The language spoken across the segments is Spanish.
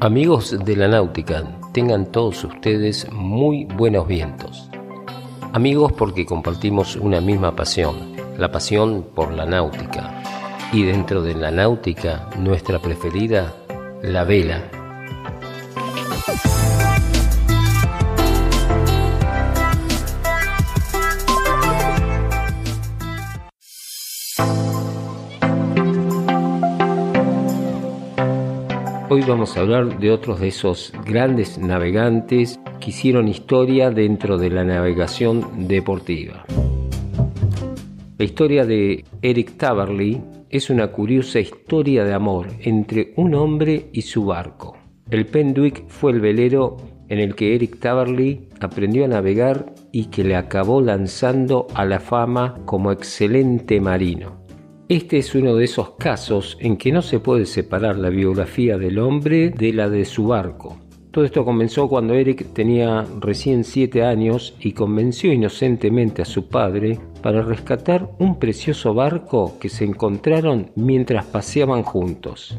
Amigos de la náutica, tengan todos ustedes muy buenos vientos. Amigos porque compartimos una misma pasión, la pasión por la náutica. Y dentro de la náutica, nuestra preferida, la vela. Hoy vamos a hablar de otros de esos grandes navegantes que hicieron historia dentro de la navegación deportiva. La historia de Eric Tabarly es una curiosa historia de amor entre un hombre y su barco. El Penduic fue el velero en el que Eric Tabarly aprendió a navegar y que le acabó lanzando a la fama como excelente marino. Este es uno de esos casos en que no se puede separar la biografía del hombre de la de su barco. Todo esto comenzó cuando Eric tenía recién 7 años y convenció inocentemente a su padre para rescatar un precioso barco que se encontraron mientras paseaban juntos.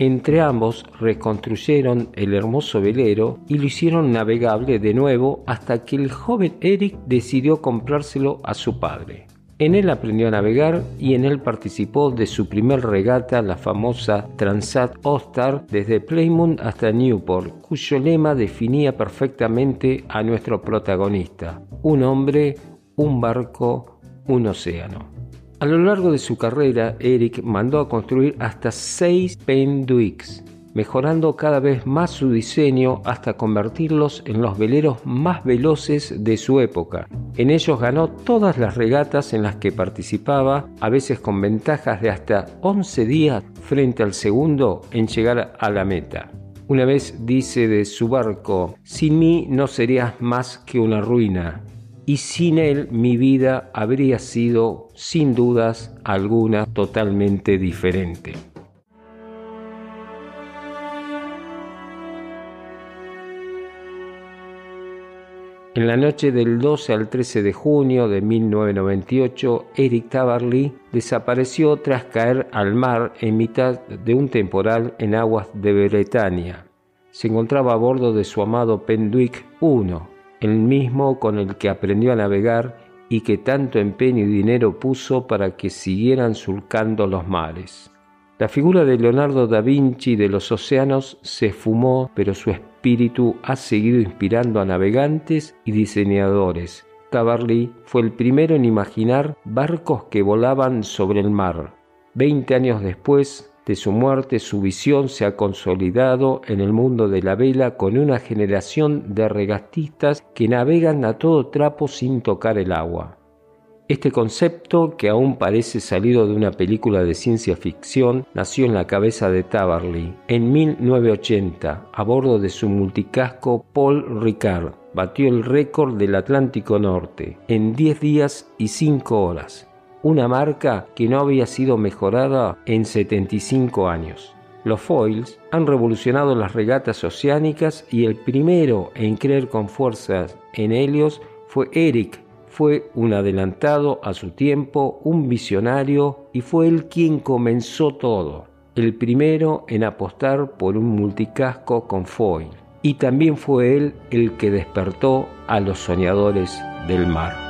Entre ambos reconstruyeron el hermoso velero y lo hicieron navegable de nuevo hasta que el joven Eric decidió comprárselo a su padre. En él aprendió a navegar y en él participó de su primer regata, la famosa Transat All-Star, desde Plymouth hasta Newport, cuyo lema definía perfectamente a nuestro protagonista: un hombre, un barco, un océano. A lo largo de su carrera, Eric mandó a construir hasta seis Penduics, mejorando cada vez más su diseño hasta convertirlos en los veleros más veloces de su época. En ellos ganó todas las regatas en las que participaba, a veces con ventajas de hasta 11 días frente al segundo en llegar a la meta. Una vez dice de su barco, sin mí no serías más que una ruina, y sin él mi vida habría sido, sin dudas alguna, totalmente diferente. En la noche del 12 al 13 de junio de 1998, Eric Tabarly desapareció tras caer al mar en mitad de un temporal en aguas de Bretaña. Se encontraba a bordo de su amado Penduic 1, el mismo con el que aprendió a navegar y que tanto empeño y dinero puso para que siguieran surcando los mares. La figura de Leonardo da Vinci de los océanos se fumó, pero su espíritu ha seguido inspirando a navegantes y diseñadores. Tabarly fue el primero en imaginar barcos que volaban sobre el mar. Veinte años después de su muerte, su visión se ha consolidado en el mundo de la vela con una generación de regatistas que navegan a todo trapo sin tocar el agua. Este concepto, que aún parece salido de una película de ciencia ficción, nació en la cabeza de Tabarly en 1980 a bordo de su multicasco Paul Ricard. Batió el récord del Atlántico Norte en 10 días y 5 horas, una marca que no había sido mejorada en 75 años. Los foils han revolucionado las regatas oceánicas y el primero en creer con fuerzas en Helios fue Eric fue un adelantado a su tiempo, un visionario y fue él quien comenzó todo, el primero en apostar por un multicasco con foil. Y también fue él el que despertó a los soñadores del mar.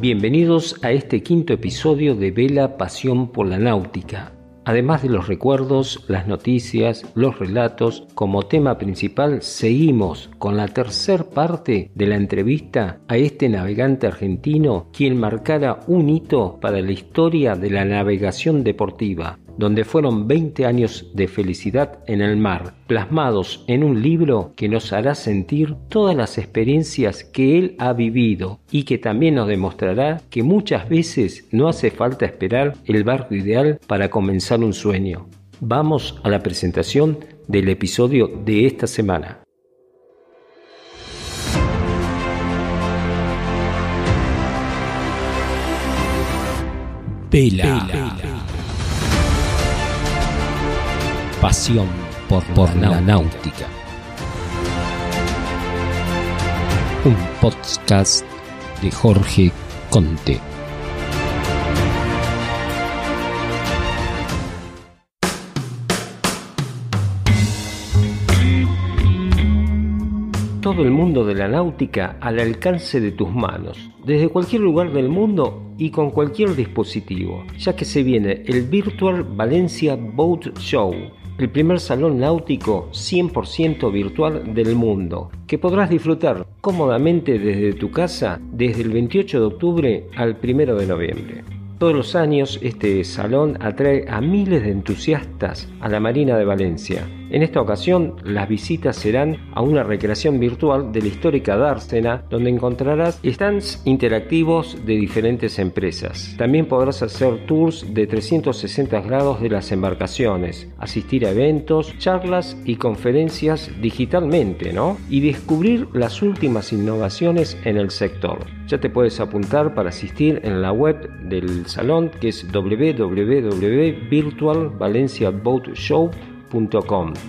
Bienvenidos a este quinto episodio de Vela Pasión por la Náutica. Además de los recuerdos, las noticias, los relatos, como tema principal seguimos con la tercer parte de la entrevista a este navegante argentino quien marcara un hito para la historia de la navegación deportiva, donde fueron 20 años de felicidad en el mar, plasmados en un libro que nos hará sentir todas las experiencias que él ha vivido y que también nos demostrará que muchas veces no hace falta esperar el barco ideal para comenzar un sueño. Vamos a la presentación del episodio de esta semana. Pasión por, por la náutica. Un podcast de Jorge Conte. todo el mundo de la náutica al alcance de tus manos, desde cualquier lugar del mundo y con cualquier dispositivo, ya que se viene el Virtual Valencia Boat Show, el primer salón náutico 100% virtual del mundo, que podrás disfrutar cómodamente desde tu casa desde el 28 de octubre al 1 de noviembre. Todos los años este salón atrae a miles de entusiastas a la Marina de Valencia en esta ocasión, las visitas serán a una recreación virtual de la histórica Dársena, donde encontrarás stands interactivos de diferentes empresas. También podrás hacer tours de 360 grados de las embarcaciones, asistir a eventos, charlas y conferencias digitalmente, ¿no? Y descubrir las últimas innovaciones en el sector. Ya te puedes apuntar para asistir en la web del salón que es www.virtualvalenciaboatshow.com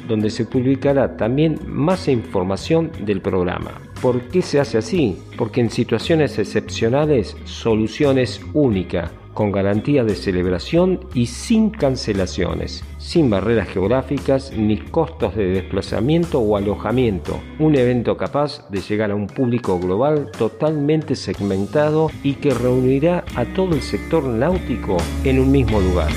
donde se publicará también más información del programa. ¿Por qué se hace así? Porque en situaciones excepcionales, soluciones única, con garantía de celebración y sin cancelaciones, sin barreras geográficas ni costos de desplazamiento o alojamiento. Un evento capaz de llegar a un público global totalmente segmentado y que reunirá a todo el sector náutico en un mismo lugar.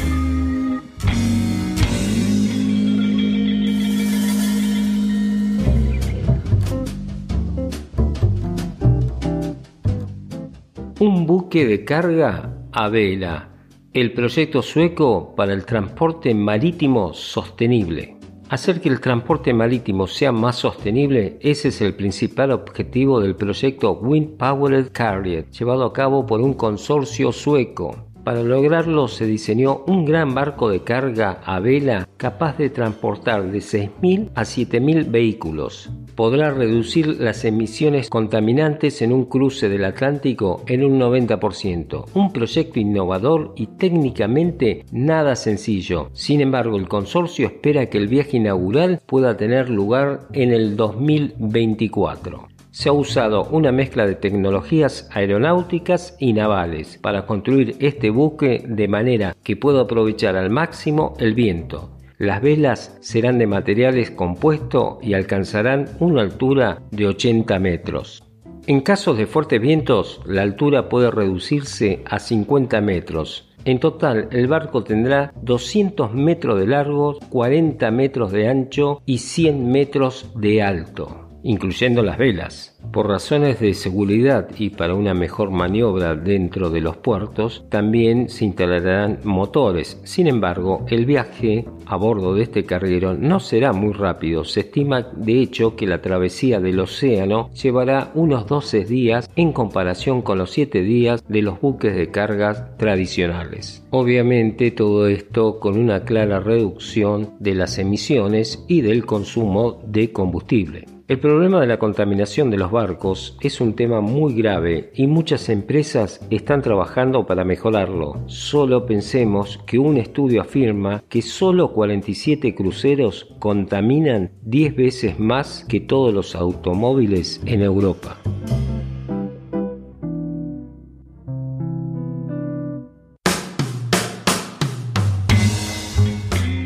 Un buque de carga a vela. El proyecto sueco para el transporte marítimo sostenible. Hacer que el transporte marítimo sea más sostenible, ese es el principal objetivo del proyecto Wind Powered Carrier, llevado a cabo por un consorcio sueco. Para lograrlo se diseñó un gran barco de carga a vela capaz de transportar de 6.000 a 7.000 vehículos. Podrá reducir las emisiones contaminantes en un cruce del Atlántico en un 90%. Un proyecto innovador y técnicamente nada sencillo. Sin embargo, el consorcio espera que el viaje inaugural pueda tener lugar en el 2024 se ha usado una mezcla de tecnologías aeronáuticas y navales para construir este buque de manera que pueda aprovechar al máximo el viento. Las velas serán de materiales compuestos y alcanzarán una altura de 80 metros. En casos de fuertes vientos, la altura puede reducirse a 50 metros. En total, el barco tendrá 200 metros de largo, 40 metros de ancho y 100 metros de alto incluyendo las velas. Por razones de seguridad y para una mejor maniobra dentro de los puertos, también se instalarán motores. Sin embargo, el viaje a bordo de este carguero no será muy rápido. Se estima de hecho que la travesía del océano llevará unos 12 días en comparación con los 7 días de los buques de cargas tradicionales. Obviamente todo esto con una clara reducción de las emisiones y del consumo de combustible. El problema de la contaminación de los barcos es un tema muy grave y muchas empresas están trabajando para mejorarlo. Solo pensemos que un estudio afirma que solo 47 cruceros contaminan 10 veces más que todos los automóviles en Europa.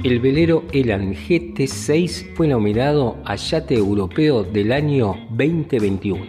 El velero Elan GT6 fue nominado a Yate Europeo del año 2021.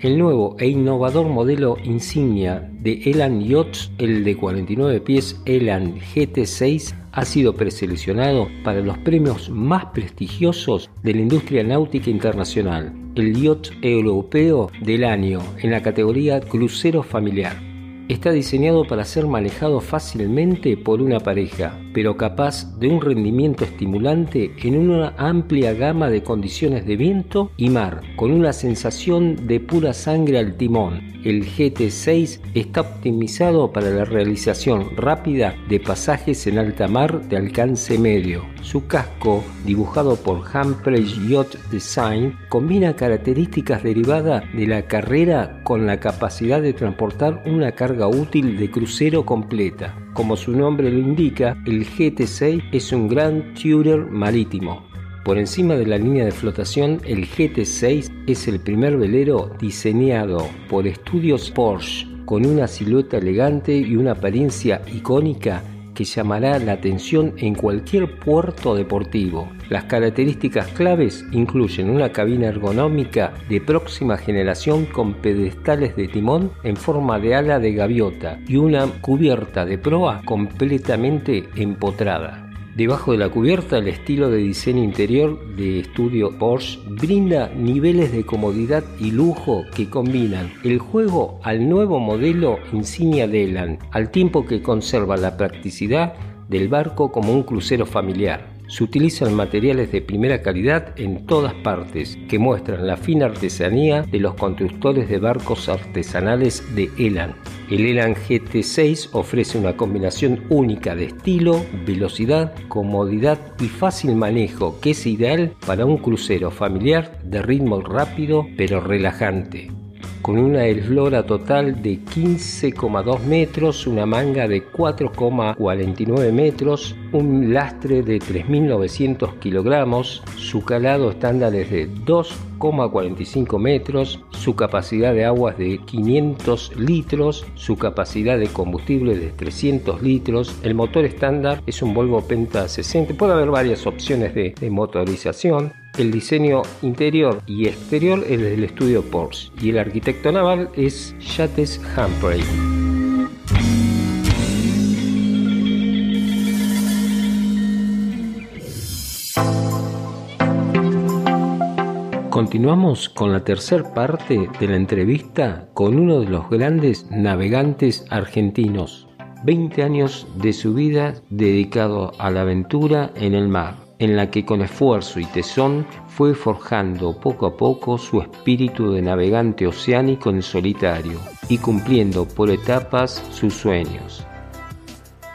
El nuevo e innovador modelo insignia de Elan Yachts, el de 49 pies Elan GT6, ha sido preseleccionado para los premios más prestigiosos de la industria náutica internacional, el Yacht Europeo del año en la categoría Crucero Familiar. Está diseñado para ser manejado fácilmente por una pareja, pero capaz de un rendimiento estimulante en una amplia gama de condiciones de viento y mar, con una sensación de pura sangre al timón. El GT6 está optimizado para la realización rápida de pasajes en alta mar de alcance medio. Su casco, dibujado por Humphrey Yacht Design, combina características derivadas de la carrera con la capacidad de transportar una carga útil de crucero completa. Como su nombre lo indica, el GT6 es un gran Tudor marítimo. Por encima de la línea de flotación, el GT6 es el primer velero diseñado por estudios Porsche con una silueta elegante y una apariencia icónica que llamará la atención en cualquier puerto deportivo. Las características claves incluyen una cabina ergonómica de próxima generación con pedestales de timón en forma de ala de gaviota y una cubierta de proa completamente empotrada. Debajo de la cubierta, el estilo de diseño interior de estudio Porsche brinda niveles de comodidad y lujo que combinan el juego al nuevo modelo insignia de Elan, al tiempo que conserva la practicidad del barco como un crucero familiar se utilizan materiales de primera calidad en todas partes que muestran la fina artesanía de los constructores de barcos artesanales de Elan. El Elan GT6 ofrece una combinación única de estilo, velocidad, comodidad y fácil manejo que es ideal para un crucero familiar de ritmo rápido pero relajante con una eslora total de 15,2 metros, una manga de 4,49 metros, un lastre de 3.900 kilogramos, su calado estándar es de 2,45 metros, su capacidad de agua es de 500 litros, su capacidad de combustible de 300 litros, el motor estándar es un Volvo Penta 60, puede haber varias opciones de motorización, el diseño interior y exterior es del estudio Porsche y el arquitecto naval es Yates Humphrey. Continuamos con la tercera parte de la entrevista con uno de los grandes navegantes argentinos. 20 años de su vida dedicado a la aventura en el mar en la que con esfuerzo y tesón fue forjando poco a poco su espíritu de navegante oceánico en solitario y cumpliendo por etapas sus sueños.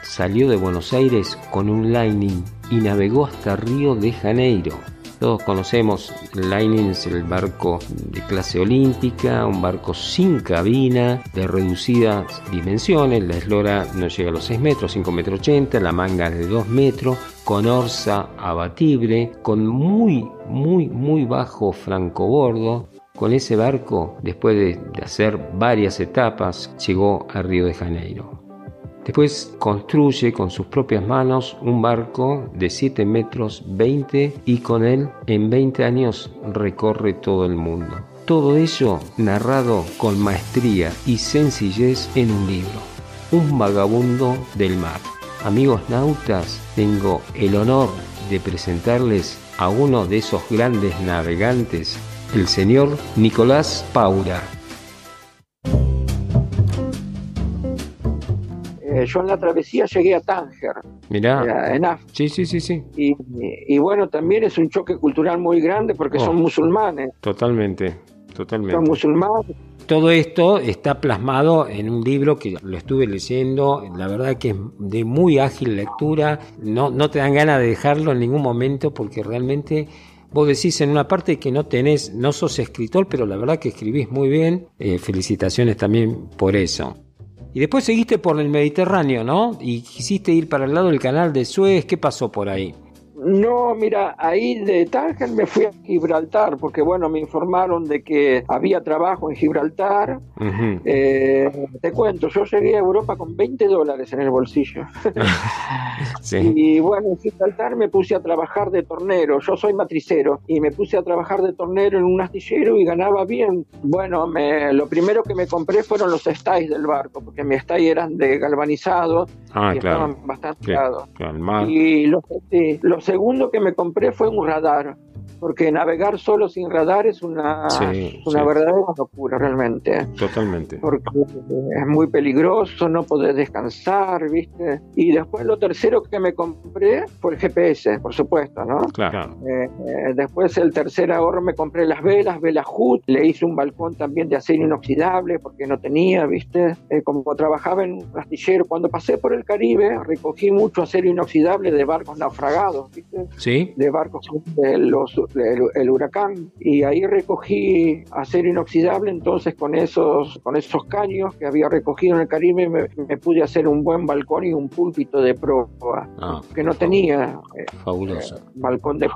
Salió de Buenos Aires con un lining y navegó hasta Río de Janeiro, todos conocemos el Lightning, es el barco de clase olímpica, un barco sin cabina, de reducidas dimensiones. La eslora no llega a los 6 metros, 5 metros 80, la manga es de 2 metros, con orza abatible, con muy, muy, muy bajo francobordo. Con ese barco, después de, hacer varias etapas, llegó a Río de Janeiro. Después construye con sus propias manos un barco de 7 metros 20 y con él en 20 años recorre todo el mundo. Todo ello narrado con maestría y sencillez en un libro. Un vagabundo del mar. Amigos nautas, tengo el honor de presentarles a uno de esos grandes navegantes, el señor Nicolás Paura. Eh, yo en la travesía llegué a Tánger. Mirá. En África. Sí, sí, sí, sí. Y, y, bueno, también es un choque cultural muy grande porque son Oh. musulmanes. Totalmente, totalmente. Son musulmanes. Todo esto está plasmado en un libro que lo estuve leyendo, la verdad que es de muy ágil lectura, no, no te dan ganas de dejarlo en ningún momento porque realmente vos decís en una parte que no tenés, no sos escritor, pero la verdad que escribís muy bien, Eh, felicitaciones también por eso. Y después seguiste por el Mediterráneo, ¿no? Y quisiste ir para el lado del canal de Suez, ¿qué pasó por ahí? No, mira, ahí de Tánger me fui a Gibraltar porque, bueno, me informaron de que había trabajo en Gibraltar. Eh, te cuento, yo llegué a Europa con 20 dólares en el bolsillo. Sí. Y bueno, en Gibraltar me puse a trabajar de tornero. Yo soy matricero y me puse a trabajar de tornero en un astillero y ganaba bien. Bueno, me- lo primero que me compré fueron los stays del barco, porque mis stays eran de galvanizado Ah, y claro. estaban bastante. Claro, mar. Y lo, sí, lo segundo que me compré fue un radar, porque navegar solo sin radar es una, Sí, una sí. verdadera locura realmente Totalmente. porque es muy peligroso, no podés descansar, ¿viste? Y después lo tercero que me compré fue el GPS, por supuesto, ¿no? Claro. Eh, eh, después el tercer ahorro me compré las velas, velas Hood, le hice un balcón también de acero inoxidable porque no tenía, ¿viste? Eh, como trabajaba en un astillero, cuando pasé por el Caribe recogí mucho acero inoxidable de barcos naufragados, ¿viste? ¿Sí? de barcos de los el, huracán. Y ahí recogí acero inoxidable, entonces con esos, con esos caños que había recogido en el Caribe me, pude hacer un buen balcón y un púlpito de proa, ah, que no tenía eh, fabuloso. balcón de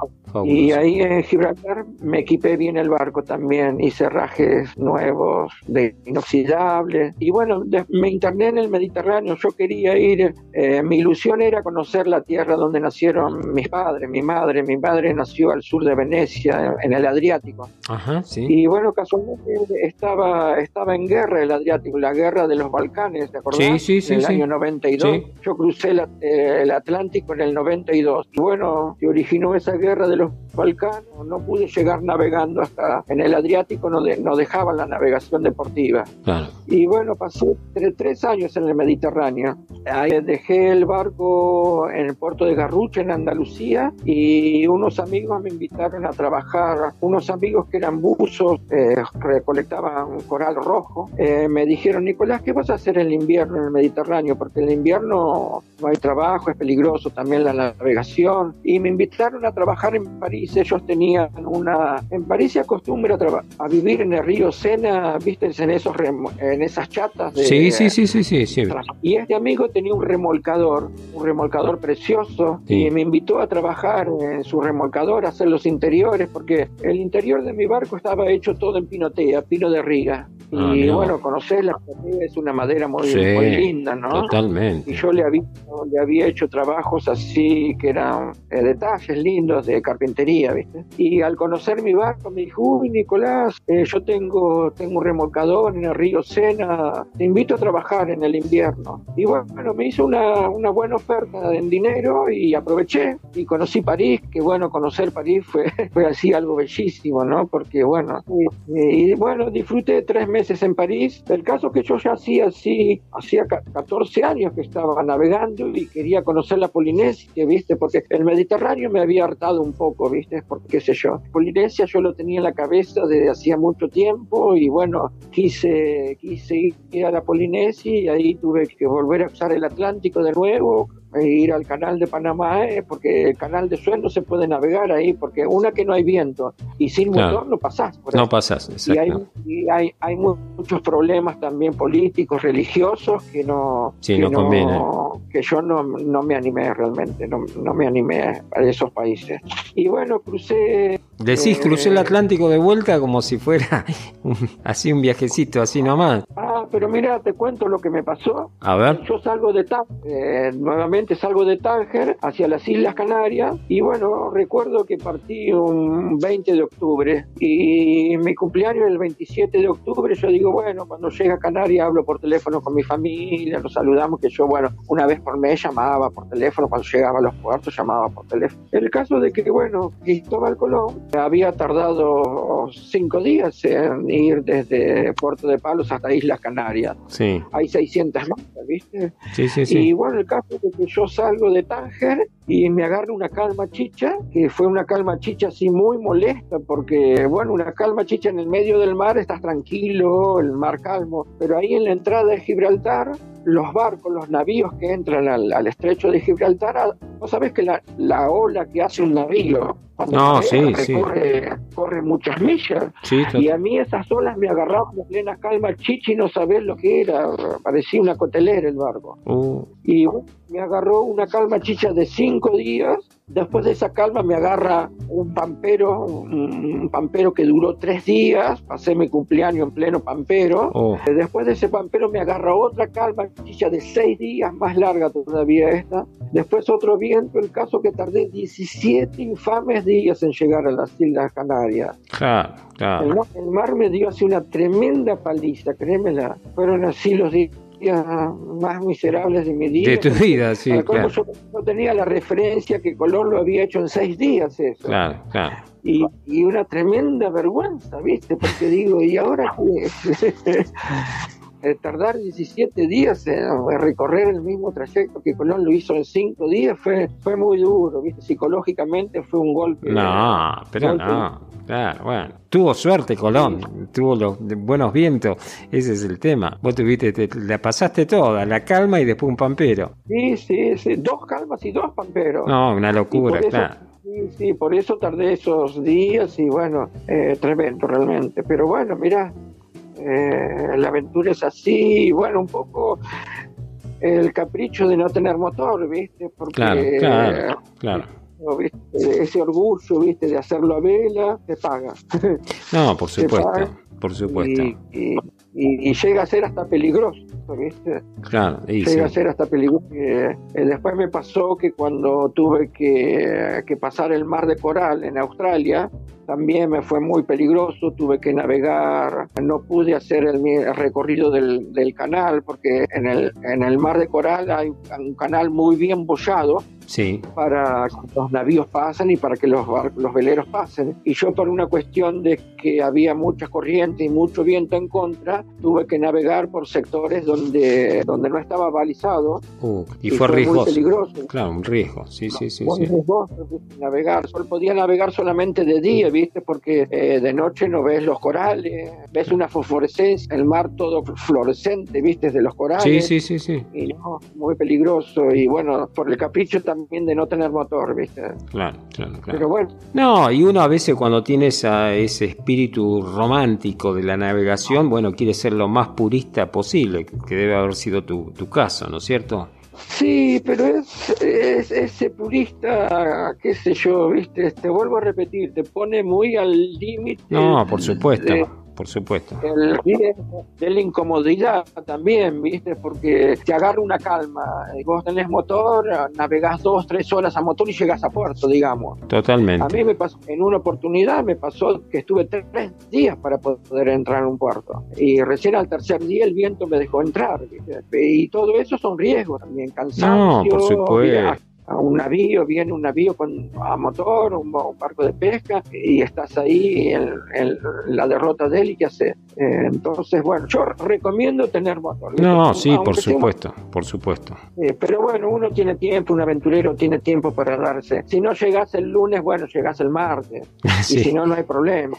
Y ahí en Gibraltar me equipé bien el barco también, hice rajes nuevos de inoxidable. Y bueno, me interné en el Mediterráneo, yo quería ir, eh, mi ilusión era conocer la tierra donde nacieron mis padres, mi madre, mi madre nació al sur de Venecia, en el Adriático. Ajá, sí. Y bueno, casualmente estaba, estaba en guerra el Adriático, la guerra de los Balcanes, ¿te acordás? Sí, sí, sí. En el año 92. Yo crucé eh, el Atlántico en el 92. Y bueno, se originó esa guerra de los Balcanes, no pude llegar navegando hasta en el Adriático, no, no dejaban la navegación deportiva. Claro. Y bueno, pasé tres años en el Mediterráneo. Ahí dejé el barco en el puerto de Garrucha, en Andalucía, y unos amigos me invitaron a trabajar. Unos amigos que eran buzos, eh, recolectaban coral rojo, eh, me dijeron, Nicolás, ¿qué vas a hacer en el invierno en el Mediterráneo? Porque en el invierno no hay trabajo, es peligroso también la navegación. Y me invitaron a trabajar en París. Ellos tenían una... En París se acostumbra a, vivir en el río Sena, viste, en, esos en esas chatas. De, sí, sí, sí, sí, sí, sí. Y este amigo tenía un remolcador, un remolcador precioso, y me invitó a trabajar en su remolcador, a hacer los interiores, porque el interior de mi barco estaba hecho todo en pinotea, pino de riga. Ah, y bueno, conocer la pinotea es una madera muy, linda, ¿no? Totalmente. Y yo le había, le había hecho trabajos así que eran eh, detalles lindos de carpintería, ¿viste? Y al conocer mi barco me dijo, uy, Nicolás, eh, yo tengo, tengo un remolcador en el río Sena, te invito a trabajar en el invierno. Y bueno, me hizo una, una buena oferta en dinero y aproveché y conocí París, que bueno, conocer París fue, fue así algo bellísimo, ¿no? Porque bueno, y, bueno, disfruté tres meses en París. El caso que yo ya hacía así, hacía 14 años que estaba navegando y quería conocer la Polinesia, ¿viste? Porque el Mediterráneo me había hartado un poco, ¿viste? Porque qué sé yo. Polinesia yo lo tenía en la cabeza desde hacía mucho tiempo y bueno, quise, quise ir a la Polinesia y ahí tuve que volver a usar el Atlántico de nuevo, ir al canal de Panamá, eh, porque el canal de Suez no se puede navegar ahí, porque una que no hay viento y sin motor no pasás. no pasás, Y, hay, y hay, hay, muchos problemas también políticos, religiosos que no, que, no, que yo no, no, me animé realmente, no, no me animé a esos países. Y bueno, crucé Decís, crucé el Atlántico de vuelta como si fuera así un viajecito, así nomás. Ah, pero mira, te cuento lo que me pasó. A ver. Yo salgo de Tánger, eh, nuevamente salgo de Tánger hacia las Islas Canarias y bueno, recuerdo que partí un 20 de octubre y mi cumpleaños el 27 de octubre, yo digo, bueno, cuando llega a Canarias hablo por teléfono con mi familia, nos saludamos, que yo, bueno, una vez por mes llamaba por teléfono, cuando llegaba a los puertos llamaba por teléfono. El caso de que, bueno, Cristóbal Colón había tardado cinco días en ir desde Puerto de Palos hasta Islas Canarias. Sí. Hay 600 más, ¿viste? Sí, sí, sí. Y bueno, el caso es que yo salgo de Tánger y me agarro una calma chicha, que fue una calma chicha así muy molesta, porque, bueno, una calma chicha en el medio del mar, estás tranquilo, el mar calmo, pero ahí en la entrada de Gibraltar, los barcos, los navíos que entran al, estrecho de Gibraltar, vos sabés que la, la ola que hace un navío no, sí, sí. Corre, muchas millas. y a mí esas olas me agarraban en plena calma, chichi, no sabés lo que era, parecía una cotelera el barco. Uh. Y me agarró una calma chicha de cinco días Después de esa calma me agarra un pampero, un, pampero que duró tres días, pasé mi cumpleaños en pleno pampero. Oh. Después de ese pampero me agarra otra calma de seis días, más larga todavía esta. Después otro viento, el caso que tardé 17 infames días en llegar a las Islas Canarias. El, el, mar me dio así una tremenda paliza, créemela. Fueron así los días más miserables de mi vida. De tu vida, sí. Claro. Yo no tenía la referencia que Colón lo había hecho en seis días eso. Claro, claro. Y, y una tremenda vergüenza, ¿viste? Porque digo, ¿y ahora qué? tardar 17 días en recorrer el mismo trayecto que Colón lo hizo en 5 días fue, fue muy duro, ¿viste? psicológicamente fue un golpe. No, pero no, claro, bueno. Tuvo suerte Colón, tuvo los buenos vientos, ese es el tema. Vos tuviste, te, la pasaste toda, la calma y después un pampero. Sí, sí, sí, dos calmas y dos pamperos. No, una locura, claro. Sí, sí, por eso tardé esos días y bueno, eh, tremendo realmente. Pero bueno, mira, eh, la aventura es así, y bueno, un poco el capricho de no tener motor, ¿viste? Porque, claro, claro, claro. Ese orgullo, ¿viste? De hacerlo a vela, te paga. No, por supuesto, por supuesto. Y, llega a ser hasta peligroso, ¿viste? Claro, llega a ser hasta peligroso. Eh, después me pasó que cuando tuve que, que pasar el mar de coral en Australia, también me fue muy peligroso, tuve que navegar, no pude hacer el, recorrido del, del, canal porque en el, en el mar de coral hay un canal muy bien bollado sí. para que los navíos pasen y para que los, los veleros pasen. Y yo por una cuestión de que había muchas corrientes y mucho viento en contra, tuve que navegar por sectores donde, donde no estaba balizado. Uh, y, fue, riesgoso. Muy peligroso. Claro, un riesgo, sí, sí, sí. Muy riesgoso navegar. Solo podía navegar solamente de día, ¿viste? Porque eh, de noche no ves los corales, ves una fosforescencia, el mar todo fluorescente, ¿viste? De los corales. Sí, sí, sí, sí. Y no, muy peligroso. Y bueno, por el capricho también también de no tener motor, ¿viste? Claro, claro, claro. Pero bueno. No, y uno a veces cuando tiene ese espíritu romántico de la navegación, bueno, quiere ser lo más purista posible, que debe haber sido tu, tu caso, ¿no es cierto? Sí, pero es, es, ese purista, qué sé yo, viste, te vuelvo a repetir, te pone muy al límite. No, por supuesto por supuesto. El riesgo de la incomodidad también, ¿viste? Porque te agarra una calma. Vos tenés motor, navegás dos, tres horas a motor y llegas a puerto, digamos. Totalmente. A mí me pasó, en una oportunidad me pasó que estuve tres días para poder entrar en un puerto. Y recién al tercer día el viento me dejó entrar, ¿viste? Y todo eso son riesgos también, cansancio. No, por supuesto a un navío, viene un navío con a motor, un, barco de pesca, y estás ahí en, la derrota de él y qué hace. Eh, entonces, bueno, yo recomiendo tener motor. No, sí, por supuesto, por supuesto. Eh, pero bueno, uno tiene tiempo, un aventurero tiene tiempo para darse. Si no llegas el lunes, bueno, llegas el martes. Y si no, no hay problema.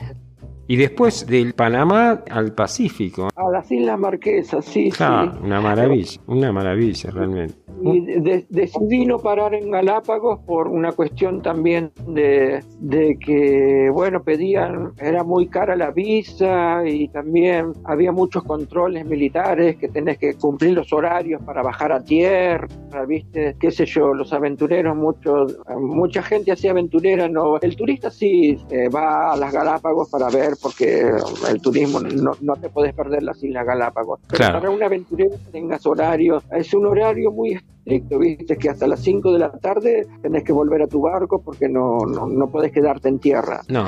Y después del Panamá al Pacífico. A las Islas Marquesas, sí, sí. Una maravilla, una maravilla realmente. Y decidí no parar en Galápagos por una cuestión también de, de, que, bueno, pedían, era muy cara la visa y también había muchos controles militares que tenés que cumplir los horarios para bajar a tierra, ¿viste? Qué sé yo, los aventureros, muchos, mucha gente así aventurera, no. El turista sí eh, va a las Galápagos para ver porque el turismo no, no te puedes perder las Islas Galápagos. Pero para un aventurero tengas horario, es un horario muy estricto, viste que hasta las 5 de la tarde tenés que volver a tu barco porque no, no, no podés quedarte en tierra. No,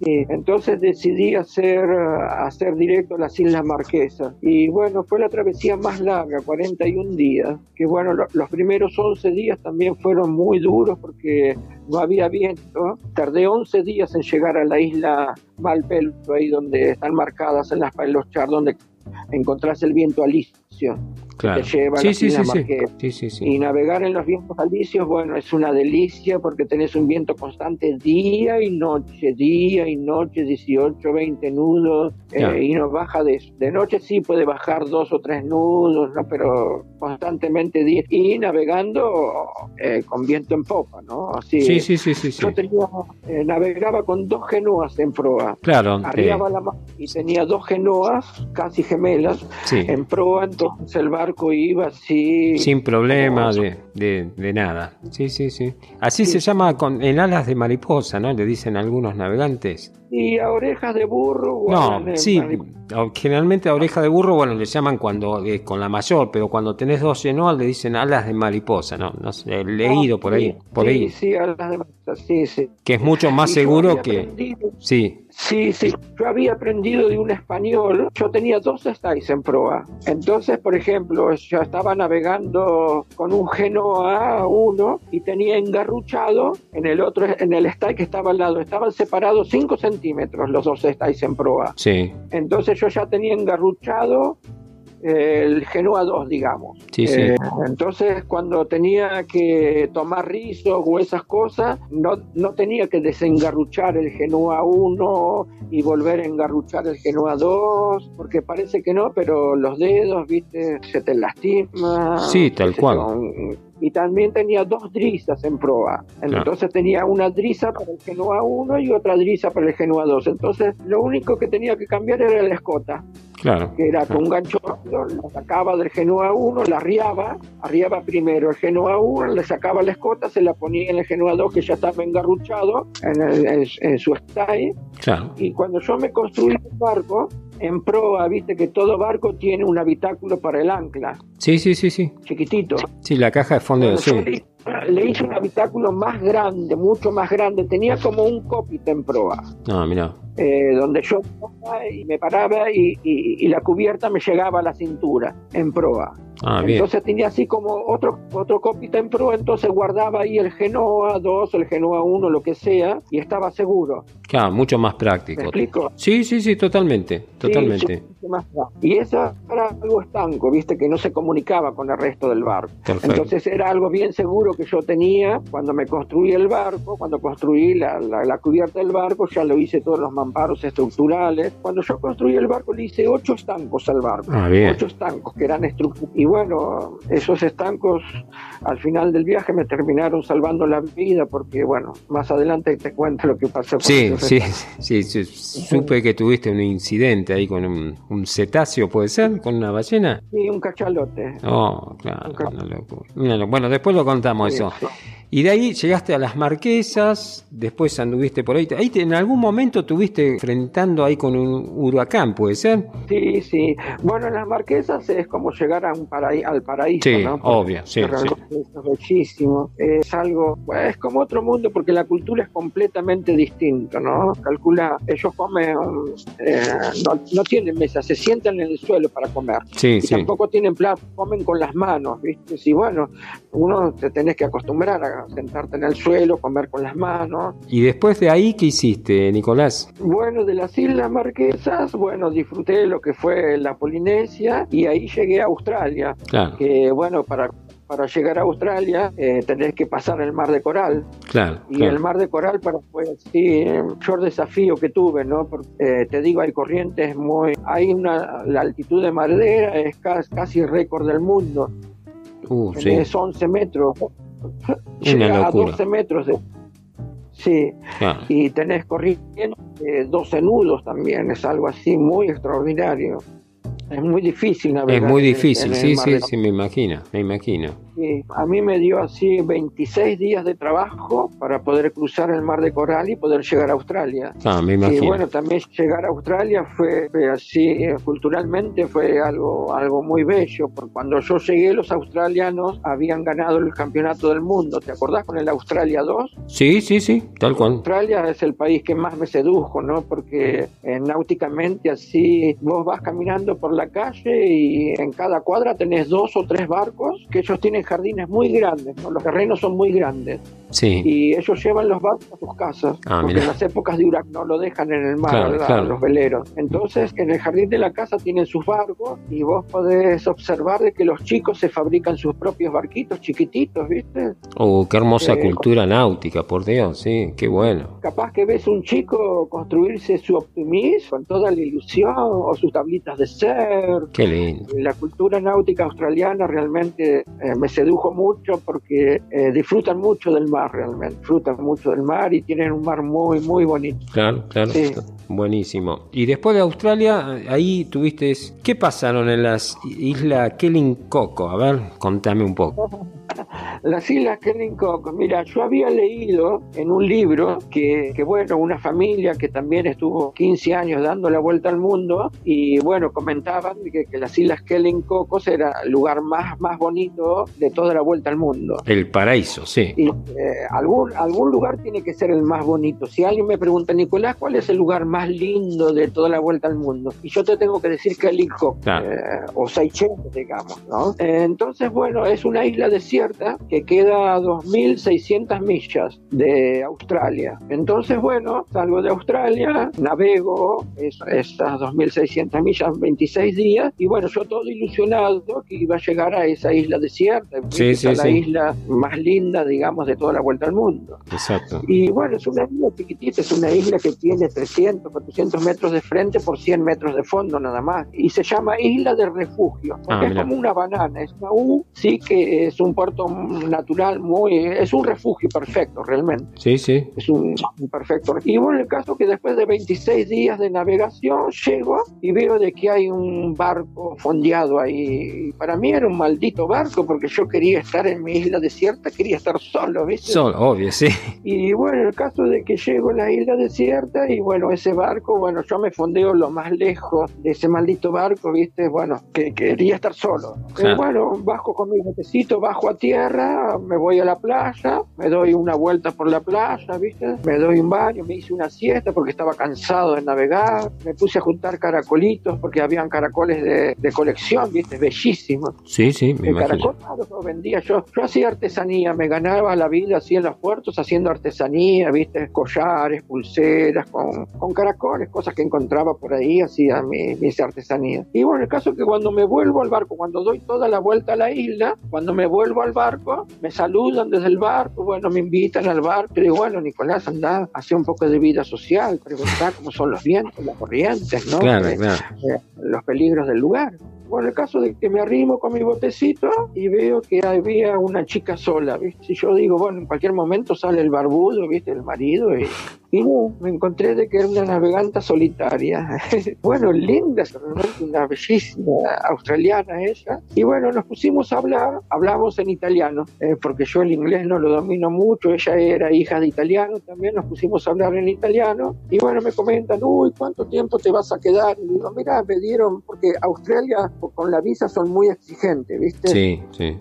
y entonces decidí hacer, hacer directo a las Islas Marquesas. Y bueno, fue la travesía más larga, 41 días. Que bueno, los primeros 11 días también fueron muy duros porque no había viento. Tardé 11 días en llegar a la isla Valpelvo, ahí donde están marcadas en, las, en los char, donde encontrás el viento Claro. sí, sí, sí, sí. Y navegar en los vientos alisios, bueno, es una delicia porque tenés un viento constante día y noche, día y noche, 18, 20 nudos, eh, y no baja de De noche sí puede bajar dos o tres nudos, ¿no? pero constantemente día. Y navegando eh, con viento en popa, ¿no? Así, sí, sí, sí, sí. Yo tenía, eh, navegaba con dos genoas en proa. Claro. Arriba la y tenía dos genoas casi gemelas en proa, entonces el barco iba así. Sin problema de, de, nada. Sí, sí, sí. Así se llama con, en alas de mariposa, ¿no? Le dicen algunos navegantes. Y a orejas de burro. No, sí, generalmente a oreja de burro, bueno, le llaman cuando eh, con la mayor, pero cuando tenés dos genoas le dicen alas de mariposa, ¿no? No sé, he leído por ahí. Por sí, ahí. sí, alas de mariposa, sí, sí. Que es mucho más seguro que. Sí. Sí, sí, yo había aprendido de un español, yo tenía dos styles en proa. Entonces, por ejemplo, yo estaba navegando con un Genoa 1 y tenía engarruchado en el otro, en el style que estaba al lado, estaban separados 5 centímetros los dos styles en proa. Sí. Entonces yo ya tenía engarruchado el Genoa 2, digamos. Sí, sí. Eh, entonces, cuando tenía que tomar rizos o esas cosas, no, no tenía que desengarruchar el Genoa 1 y volver a engarruchar el Genoa 2, porque parece que no, pero los dedos, viste, se te lastiman. Sí, tal cual. y también tenía dos drisas en proa. Entonces tenía una drisa para el Genoa 1 y otra drisa para el Genoa 2. Entonces lo único que tenía que cambiar era la escota, Claro. que era con un gancho rápido, la sacaba del Genoa 1, la arriaba, arriaba primero el Genoa 1, le sacaba la escota, se la ponía en el Genoa 2 que ya estaba engarruchado en, el- en- en su style. Claro. Y cuando yo me construí el barco, en proa, viste que todo barco tiene un habitáculo para el ancla, Sí, sí, sí, sí. chiquitito. Sí, la caja de fondo, Bueno, sí. Le, hice un habitáculo más grande, mucho más grande. Tenía como un cockpit en proa, Ah, mira. eh, donde yo y me paraba y, y- y la cubierta me llegaba a la cintura en proa. Ah, bien. Entonces tenía así como otro otro cockpit en proa, entonces guardaba ahí el Genoa 2, el Genoa 1, lo que sea, y estaba seguro. Claro, mucho más ¿Me práctico. explico? Sí, sí, sí, totalmente. Totalmente. Sí, sí, más y eso era algo estanco, viste, que no se comunicaba con el resto del barco. Entonces era algo bien seguro que yo tenía cuando me construí el barco, cuando construí la, la- la cubierta del barco, ya lo hice todos los mamparos estructurales. Cuando yo construí el barco le hice ocho estancos al barco. Ah, bien. Ocho estancos que eran estructurales. Y bueno, esos estancos al final del viaje me terminaron salvando la vida porque, bueno, más adelante te cuento lo que pasó. con Sí, sí, sí, sí, supe que tuviste un incidente ahí con un, un cetáceo, ¿puede ser? ¿Con una ballena? Sí, un cachalote. Oh, claro, Ok. una locura. Una lo- Bueno, después lo contamos Sí, eso. sí. Y de ahí llegaste a las Marquesas, después anduviste por ahí. Ahí te- en algún momento tuviste enfrentando ahí con un huracán, ¿puede ser? Sí, sí. Bueno, en las marquesas es como llegar a un paraí- al paraíso, Sí, ¿no? Obvio, sí, realmente Es bellísimo. Es algo, es como otro mundo porque la cultura es completamente distinta, ¿no? Calcula, ellos comen, eh, no, no tienen mesa, se sientan en el suelo para comer. Sí, Y sí. tampoco tienen plato, comen con las manos, ¿viste? Sí, bueno, uno te tenés que acostumbrar a sentarte en el suelo, comer con las manos. Y después de ahí, ¿qué hiciste, Nicolás? Bueno, de las Islas Marquesas, bueno, disfruté lo que fue la Polinesia y ahí llegué a Australia, Claro, que bueno, para, para llegar a Australia eh, tenés que pasar el mar de coral. claro. Y claro. el mar de coral para fue así, el mayor desafío que tuve, ¿no? Porque, eh, te digo, hay corrientes muy... Hay una... La altitud de madera es ca- casi récord del mundo. Uh, sí. Tenés 11 metros. Llega a locura. 12 metros de... Sí, claro. y tenés corriente de 12 nudos también, es algo así muy extraordinario. Es muy difícil Es navegar. muy en el- difícil, en sí, sí, sí, me imagino, me imagino. A mí me dio así 26 días de trabajo para poder cruzar el mar de coral y poder llegar a Australia. Ah, me Y imagino. bueno, también llegar a Australia fue, fue así, eh, culturalmente fue algo, algo muy bello, porque cuando yo llegué los australianos habían ganado el campeonato del mundo, ¿te acordás con el Australia 2? Sí, sí, sí, tal cual. Australia es el país que más me sedujo, ¿no? Porque eh, náuticamente así vos vas caminando por la calle y en cada cuadra tenés dos o tres barcos que ellos tienen jardines muy grandes. Los terrenos son muy grandes Sí, y ellos llevan los barcos a sus casas Ah, porque mirá. en las épocas de huracán no lo dejan en el mar Claro, la- claro. los veleros entonces en el jardín de la casa tienen sus barcos y vos podés observar de que los chicos se fabrican sus propios barquitos chiquititos viste oh, qué hermosa Eh, cultura náutica, por Dios, sí, qué bueno. capaz que ves un chico construirse su optimismo con toda la ilusión o sus tablitas de ser Qué lindo. la cultura náutica australiana realmente eh, me sedujo mucho porque eh, disfrutan mucho del mar realmente, disfrutan mucho del mar y tienen un mar muy, muy bonito. Claro, claro. Sí. Buenísimo. Y después de Australia, ahí tuviste. ¿Qué pasaron en las islas Kellincoco? A ver, contame un poco. Las Islas Kellincock, mira, yo había leído en un libro que, que, bueno, una familia que también estuvo 15 años dando la vuelta al mundo y, bueno, comentaban que, que las Islas Kellincocos era el lugar más, más bonito de toda la vuelta al mundo. El paraíso, sí. Y, eh, algún, algún lugar tiene que ser el más bonito. Si alguien me pregunta, Nicolás, ¿cuál es el lugar más lindo de toda la vuelta al mundo? Y yo te tengo que decir que el Hijo, o Seychelles, digamos, ¿no? entonces, bueno, es una isla desierta que queda a 2.600 millas de Australia. Entonces, bueno, salgo de Australia, navego esas 2.600 millas, 26 días, y bueno, yo todo ilusionado que iba a llegar a esa isla desierta, sí, sí, la isla más linda, digamos, de toda la vuelta al mundo. Exacto. Y bueno, es una isla chiquitita, es una isla que tiene 300, 400 metros de frente por 100 metros de fondo nada más, y se llama Isla de Refugio, porque ah, es como una banana, es una U, sí que es un puerto natural muy, es un refugio perfecto realmente. Sí, sí. Es un, perfecto. Y bueno, el caso que después de 26 días de navegación llego y veo de que hay un barco fondeado ahí. Y para mí era un maldito barco porque yo quería estar en mi isla desierta, quería estar solo, ¿viste? Solo, obvio, sí. Y bueno, el caso de que llego a la isla desierta y bueno, ese barco, bueno, yo me fondeo lo más lejos de ese maldito barco, ¿viste? Bueno, que quería estar solo. Y bueno, bajo con mi botecito, bajo a tierra, me voy a la playa, me doy una vuelta por la playa, ¿viste? Me doy un baño, me hice una siesta porque estaba cansado de navegar, me puse a juntar caracolitos porque habían caracoles de, colección, ¿viste? Bellísimos. Sí, sí, me imagino. los vendía yo. Yo hacía artesanía, me ganaba la vida así en los puertos haciendo artesanía, ¿viste? Collares, pulseras, con, con caracoles, cosas que encontraba por ahí, hacía mi, mi artesanía. Y bueno, el caso es que cuando me vuelvo al barco, cuando doy toda la vuelta a la isla, cuando me vuelvo al barco, me saludan desde el barco, bueno, me invitan al barco, y digo, bueno, Nicolás, anda, hace un poco de vida social, preguntar cómo son los vientos, las corrientes, ¿no? Claro, claro. Eh, los peligros del lugar. Bueno, el caso de que me arrimo con mi botecito y veo que había una chica sola, ¿viste? Y yo digo, bueno, en cualquier momento sale el barbudo, ¿viste? El marido y, y no, me encontré de que era una naveganta solitaria. bueno, linda, realmente una bellísima australiana ella. Y bueno, nos pusimos a hablar, hablamos en italiano, eh, porque yo el inglés no lo domino mucho, ella era hija de italiano también, nos pusimos a hablar en italiano. Y bueno, me comentan, uy, ¿cuánto tiempo te vas a quedar? Y digo, mira, me dieron, porque Australia con la visa son muy exigentes, ¿viste? Sí, sí.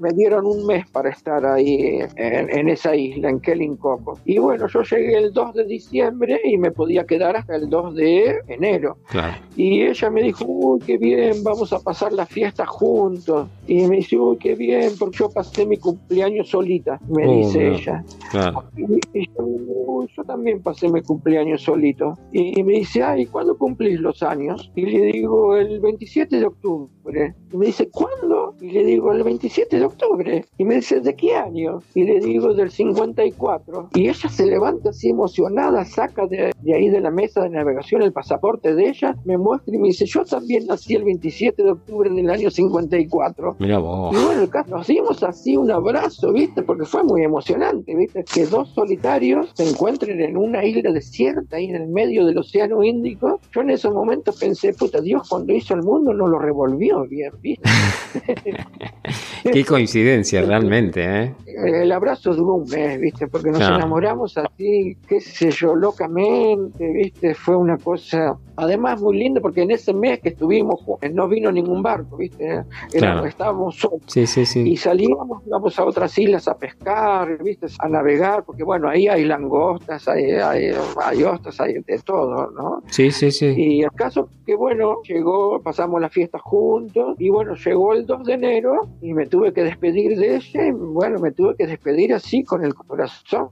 Me dieron, un mes para estar ahí en, esa isla, en Kellincoco. Y bueno, yo llegué el 2 de diciembre y me podía quedar hasta el 2 de enero. Claro. Y ella me dijo, uy, qué bien, vamos a pasar la fiesta juntos. Y me dice, uy, qué bien, porque yo pasé mi cumpleaños solita, me oh, dice ella. Claro. Y, yo, yo, también pasé mi cumpleaños solito. Y, y me dice, ay, ¿cuándo cumplís los años? Y le digo, el 27 de octubre. Y me dice, ¿cuándo? Y le digo, el 27 de octubre. Y me dice, ¿de qué año? Y le digo, del 54. Y ella se levanta así emocionada, saca de, ahí de la mesa de navegación el pasaporte de ella, me muestra y me dice, yo también nací el 27 de octubre del año 54. Mira vos. Y bueno, nos dimos así un abrazo, ¿viste? Porque fue muy emocionante, ¿viste? Que dos solitarios se encuentren en una isla desierta, ahí en el medio del Océano Índico. Yo en ese momento pensé, puta, Dios cuando hizo el mundo no lo revolvió bien, ¿viste? Qué coincidencia realmente, ¿eh? El abrazo duró un mes, ¿viste? Porque nos enamoramos así, qué sé yo, locamente, ¿viste? Fue una cosa, además muy linda, porque en ese mes que estuvimos, no vino ningún barco, ¿viste? Estábamos solos. Sí, sí, sí. Y salíamos, íbamos a otras islas a pescar, ¿viste? A navegar, porque bueno, ahí hay langostas, hay, hay, hay ostras, hay de todo, ¿no? Sí, sí, sí. Y el caso que bueno, llegó, pasamos la fiesta juntos y bueno, llegó el 2 de enero y me tuve que despedir de ella y bueno, me tuve que despedir así con el corazón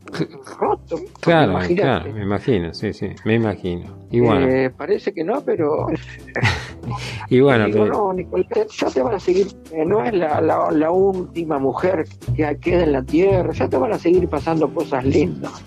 roto. Claro, claro, me imagino, sí, sí, me imagino. Y bueno. Eh, parece que no, pero... y bueno, no, Nicole, ya te van a seguir, eh, no es la, la, la última mujer que queda en la tierra, ya te van a seguir pasando cosas lindas.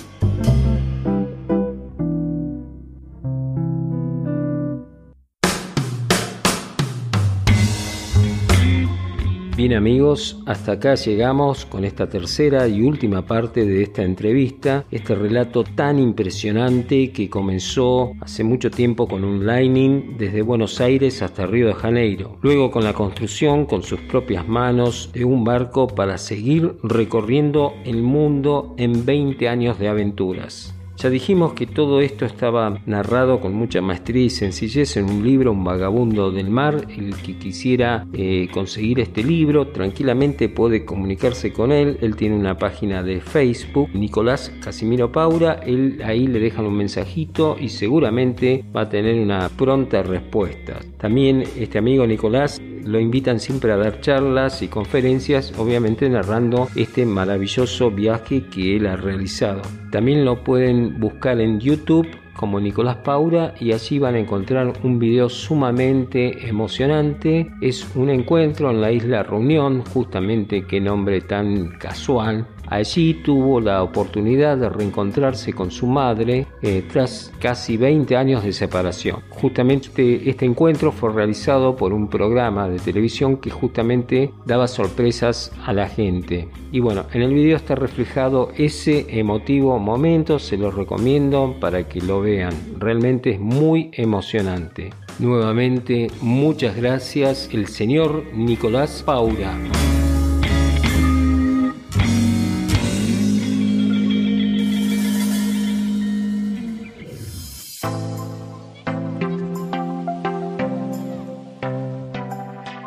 Bien amigos, hasta acá llegamos con esta tercera y última parte de esta entrevista, este relato tan impresionante que comenzó hace mucho tiempo con un lining desde Buenos Aires hasta Río de Janeiro, luego con la construcción con sus propias manos de un barco para seguir recorriendo el mundo en 20 años de aventuras. Ya dijimos que todo esto estaba narrado con mucha maestría y sencillez en un libro, Un vagabundo del mar. El que quisiera eh, conseguir este libro tranquilamente puede comunicarse con él. Él tiene una página de Facebook, Nicolás Casimiro Paura. Él ahí le dejan un mensajito y seguramente va a tener una pronta respuesta. También este amigo Nicolás lo invitan siempre a dar charlas y conferencias, obviamente narrando este maravilloso viaje que él ha realizado. También lo pueden buscar en YouTube como Nicolás Paura y allí van a encontrar un video sumamente emocionante. Es un encuentro en la isla Reunión, justamente qué nombre tan casual. Allí tuvo la oportunidad de reencontrarse con su madre eh, tras casi 20 años de separación. Justamente este encuentro fue realizado por un programa de televisión que justamente daba sorpresas a la gente. Y bueno, en el video está reflejado ese emotivo momento, se lo recomiendo para que lo vean. Realmente es muy emocionante. Nuevamente, muchas gracias, el señor Nicolás Paura.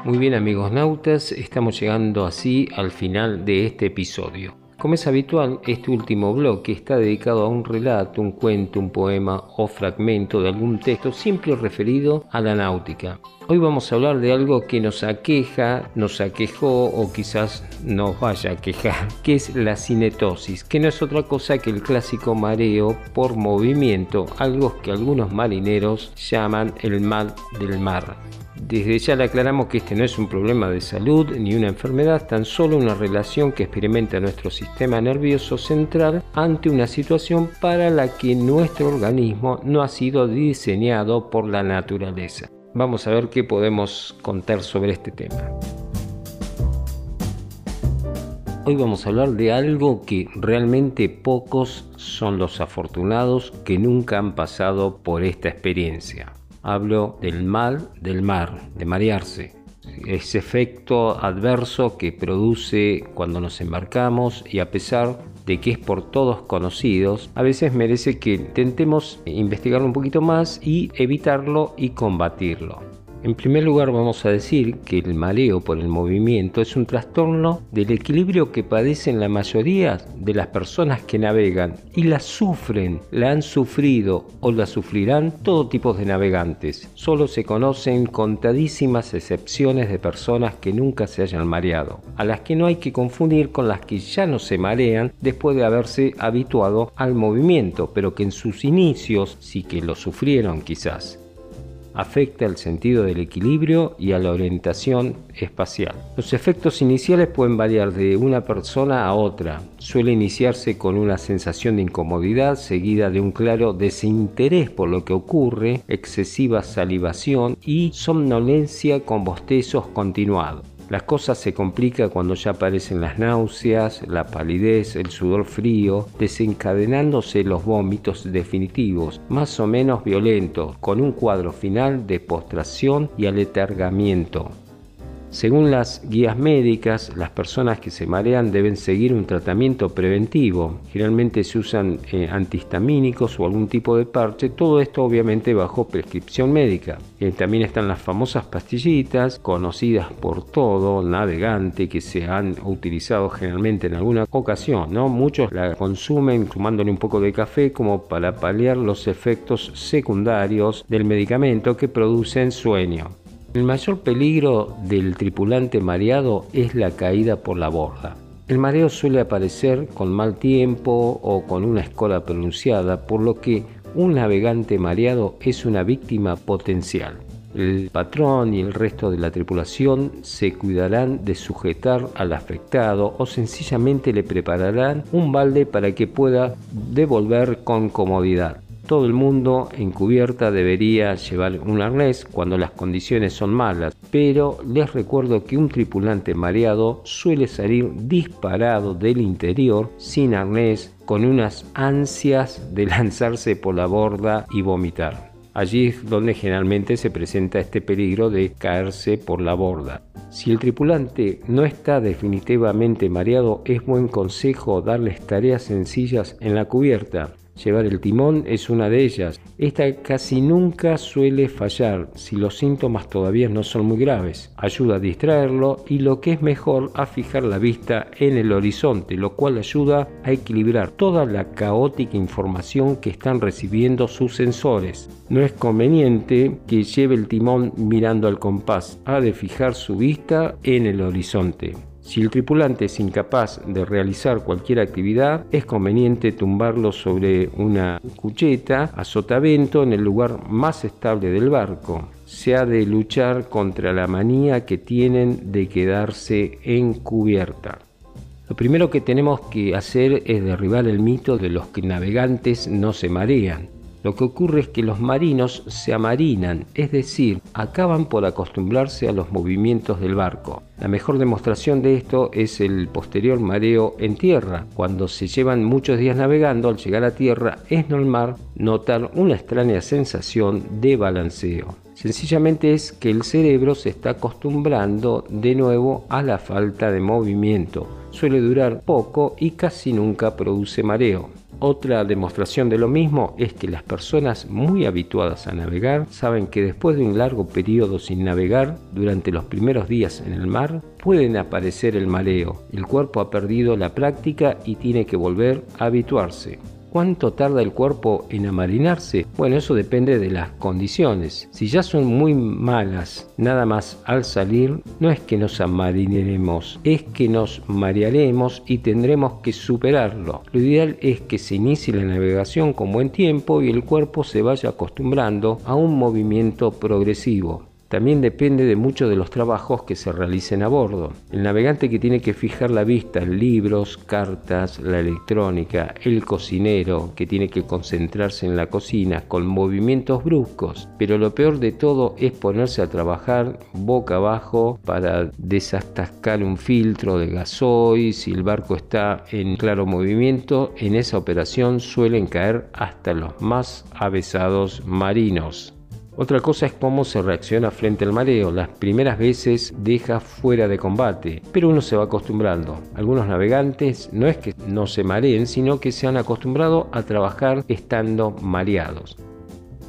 Muy bien amigos nautas, estamos llegando así al final de este episodio. Como es habitual, este último bloque está dedicado a un relato, un cuento, un poema o fragmento de algún texto siempre referido a la náutica. Hoy vamos a hablar de algo que nos aqueja, nos aquejó o quizás nos vaya a quejar, que es la cinetosis, que no es otra cosa que el clásico mareo por movimiento, algo que algunos marineros llaman el mal del mar. Desde ya le aclaramos que este no es un problema de salud ni una enfermedad, tan solo una relación que experimenta nuestro sistema nervioso central ante una situación para la que nuestro organismo no ha sido diseñado por la naturaleza. Vamos a ver qué podemos contar sobre este tema. Hoy vamos a hablar de algo que realmente pocos son los afortunados que nunca han pasado por esta experiencia. Hablo del mal del mar, de marearse. Ese efecto adverso que produce cuando nos embarcamos y a pesar de que es por todos conocidos, a veces merece que intentemos investigarlo un poquito más y evitarlo y combatirlo. En primer lugar vamos a decir que el mareo por el movimiento es un trastorno del equilibrio que padecen la mayoría de las personas que navegan y la sufren, la han sufrido o la sufrirán todo tipo de navegantes. Solo se conocen contadísimas excepciones de personas que nunca se hayan mareado, a las que no hay que confundir con las que ya no se marean después de haberse habituado al movimiento, pero que en sus inicios sí que lo sufrieron quizás afecta el sentido del equilibrio y a la orientación espacial. Los efectos iniciales pueden variar de una persona a otra. Suele iniciarse con una sensación de incomodidad seguida de un claro desinterés por lo que ocurre, excesiva salivación y somnolencia con bostezos continuados. Las cosas se complican cuando ya aparecen las náuseas, la palidez, el sudor frío, desencadenándose los vómitos definitivos, más o menos violentos, con un cuadro final de postración y aletargamiento. Según las guías médicas, las personas que se marean deben seguir un tratamiento preventivo. Generalmente se usan eh, antihistamínicos o algún tipo de parche, todo esto obviamente bajo prescripción médica. Eh, también están las famosas pastillitas, conocidas por todo navegante, que se han utilizado generalmente en alguna ocasión. ¿no? Muchos la consumen tomándole un poco de café como para paliar los efectos secundarios del medicamento que producen sueño. El mayor peligro del tripulante mareado es la caída por la borda. El mareo suele aparecer con mal tiempo o con una escola pronunciada, por lo que un navegante mareado es una víctima potencial. El patrón y el resto de la tripulación se cuidarán de sujetar al afectado o sencillamente le prepararán un balde para que pueda devolver con comodidad. Todo el mundo en cubierta debería llevar un arnés cuando las condiciones son malas, pero les recuerdo que un tripulante mareado suele salir disparado del interior sin arnés con unas ansias de lanzarse por la borda y vomitar. Allí es donde generalmente se presenta este peligro de caerse por la borda. Si el tripulante no está definitivamente mareado, es buen consejo darles tareas sencillas en la cubierta, Llevar el timón es una de ellas. Esta casi nunca suele fallar si los síntomas todavía no son muy graves. Ayuda a distraerlo y lo que es mejor a fijar la vista en el horizonte, lo cual ayuda a equilibrar toda la caótica información que están recibiendo sus sensores. No es conveniente que lleve el timón mirando al compás, ha de fijar su vista en el horizonte. Si el tripulante es incapaz de realizar cualquier actividad, es conveniente tumbarlo sobre una cucheta a sotavento en el lugar más estable del barco. Se ha de luchar contra la manía que tienen de quedarse en cubierta. Lo primero que tenemos que hacer es derribar el mito de los que navegantes no se marean. Lo que ocurre es que los marinos se amarinan, es decir, acaban por acostumbrarse a los movimientos del barco. La mejor demostración de esto es el posterior mareo en tierra. Cuando se llevan muchos días navegando, al llegar a tierra es normal notar una extraña sensación de balanceo. Sencillamente es que el cerebro se está acostumbrando de nuevo a la falta de movimiento. Suele durar poco y casi nunca produce mareo. Otra demostración de lo mismo es que las personas muy habituadas a navegar saben que después de un largo periodo sin navegar, durante los primeros días en el mar, pueden aparecer el mareo. El cuerpo ha perdido la práctica y tiene que volver a habituarse. ¿Cuánto tarda el cuerpo en amarinarse? Bueno, eso depende de las condiciones. Si ya son muy malas, nada más al salir, no es que nos amarinaremos, es que nos marearemos y tendremos que superarlo. Lo ideal es que se inicie la navegación con buen tiempo y el cuerpo se vaya acostumbrando a un movimiento progresivo. También depende de muchos de los trabajos que se realicen a bordo. El navegante que tiene que fijar la vista en libros, cartas, la electrónica, el cocinero que tiene que concentrarse en la cocina con movimientos bruscos. Pero lo peor de todo es ponerse a trabajar boca abajo para desatascar un filtro de gasoil. Si el barco está en claro movimiento, en esa operación suelen caer hasta los más avesados marinos. Otra cosa es cómo se reacciona frente al mareo. Las primeras veces deja fuera de combate, pero uno se va acostumbrando. Algunos navegantes no es que no se mareen, sino que se han acostumbrado a trabajar estando mareados.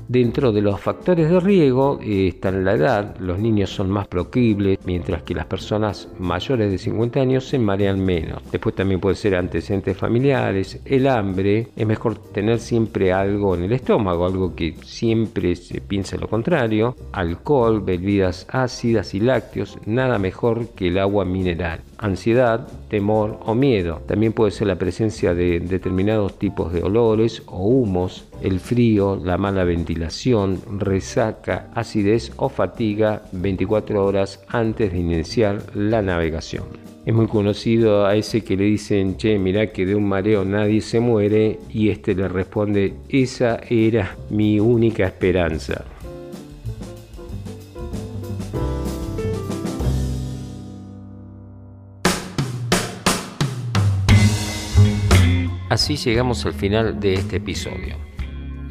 Dentro de los factores de riesgo eh, están la edad, los niños son más proclibles, mientras que las personas mayores de 50 años se marean menos. Después también puede ser antecedentes familiares, el hambre, es mejor tener siempre algo en el estómago, algo que siempre se piensa lo contrario, alcohol, bebidas ácidas y lácteos, nada mejor que el agua mineral ansiedad, temor o miedo. También puede ser la presencia de determinados tipos de olores o humos, el frío, la mala ventilación, resaca, acidez o fatiga 24 horas antes de iniciar la navegación. Es muy conocido a ese que le dicen, che, mirá que de un mareo nadie se muere y este le responde, esa era mi única esperanza. Así llegamos al final de este episodio.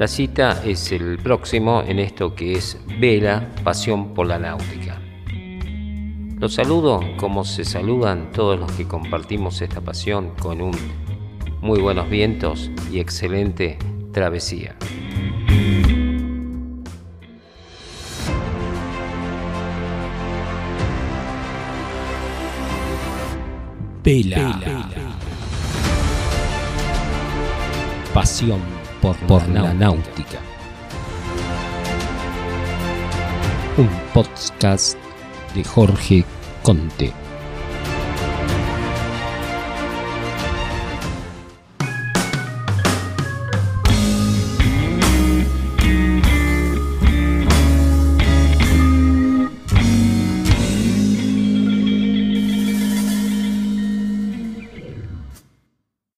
La cita es el próximo en esto que es Vela, Pasión por la Náutica. Los saludo como se saludan todos los que compartimos esta pasión con un muy buenos vientos y excelente travesía. Vela pasión por, por la náutica. Un podcast de Jorge Conte.